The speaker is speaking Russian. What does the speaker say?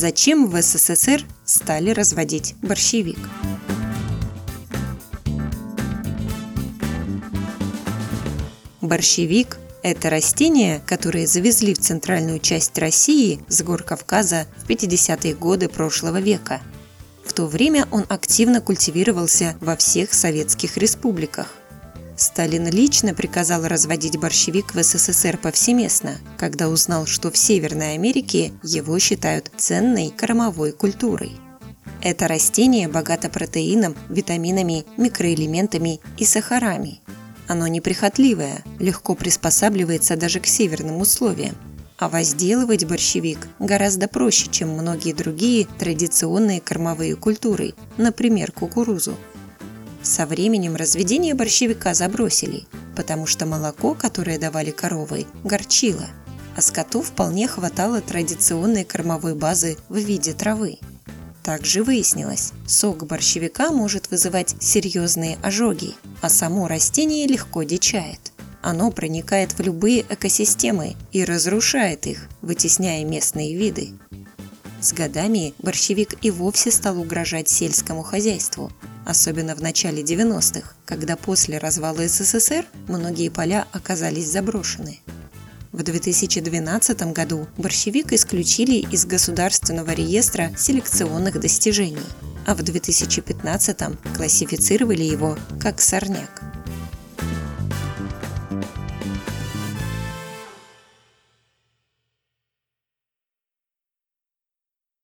Зачем в СССР стали разводить борщевик? Борщевик – это растение, которое завезли в центральную часть России с гор Кавказа в 50-е годы прошлого века. В то время он активно культивировался во всех советских республиках. Сталин лично приказал разводить борщевик в СССР повсеместно, когда узнал, что в Северной Америке его считают ценной кормовой культурой. Это растение богато протеином, витаминами, микроэлементами и сахарами. Оно неприхотливое, легко приспосабливается даже к северным условиям. А возделывать борщевик гораздо проще, чем многие другие традиционные кормовые культуры, например, кукурузу. Со временем разведение борщевика забросили, потому что молоко, которое давали коровы, горчило, а скоту вполне хватало традиционной кормовой базы в виде травы. Также выяснилось, сок борщевика может вызывать серьезные ожоги, а само растение легко дичает. Оно проникает в любые экосистемы и разрушает их, вытесняя местные виды. С годами борщевик и вовсе стал угрожать сельскому хозяйству, особенно в начале 90-х, когда после развала СССР многие поля оказались заброшены. В 2012 году борщевик исключили из Государственного реестра селекционных достижений, а в 2015 классифицировали его как сорняк.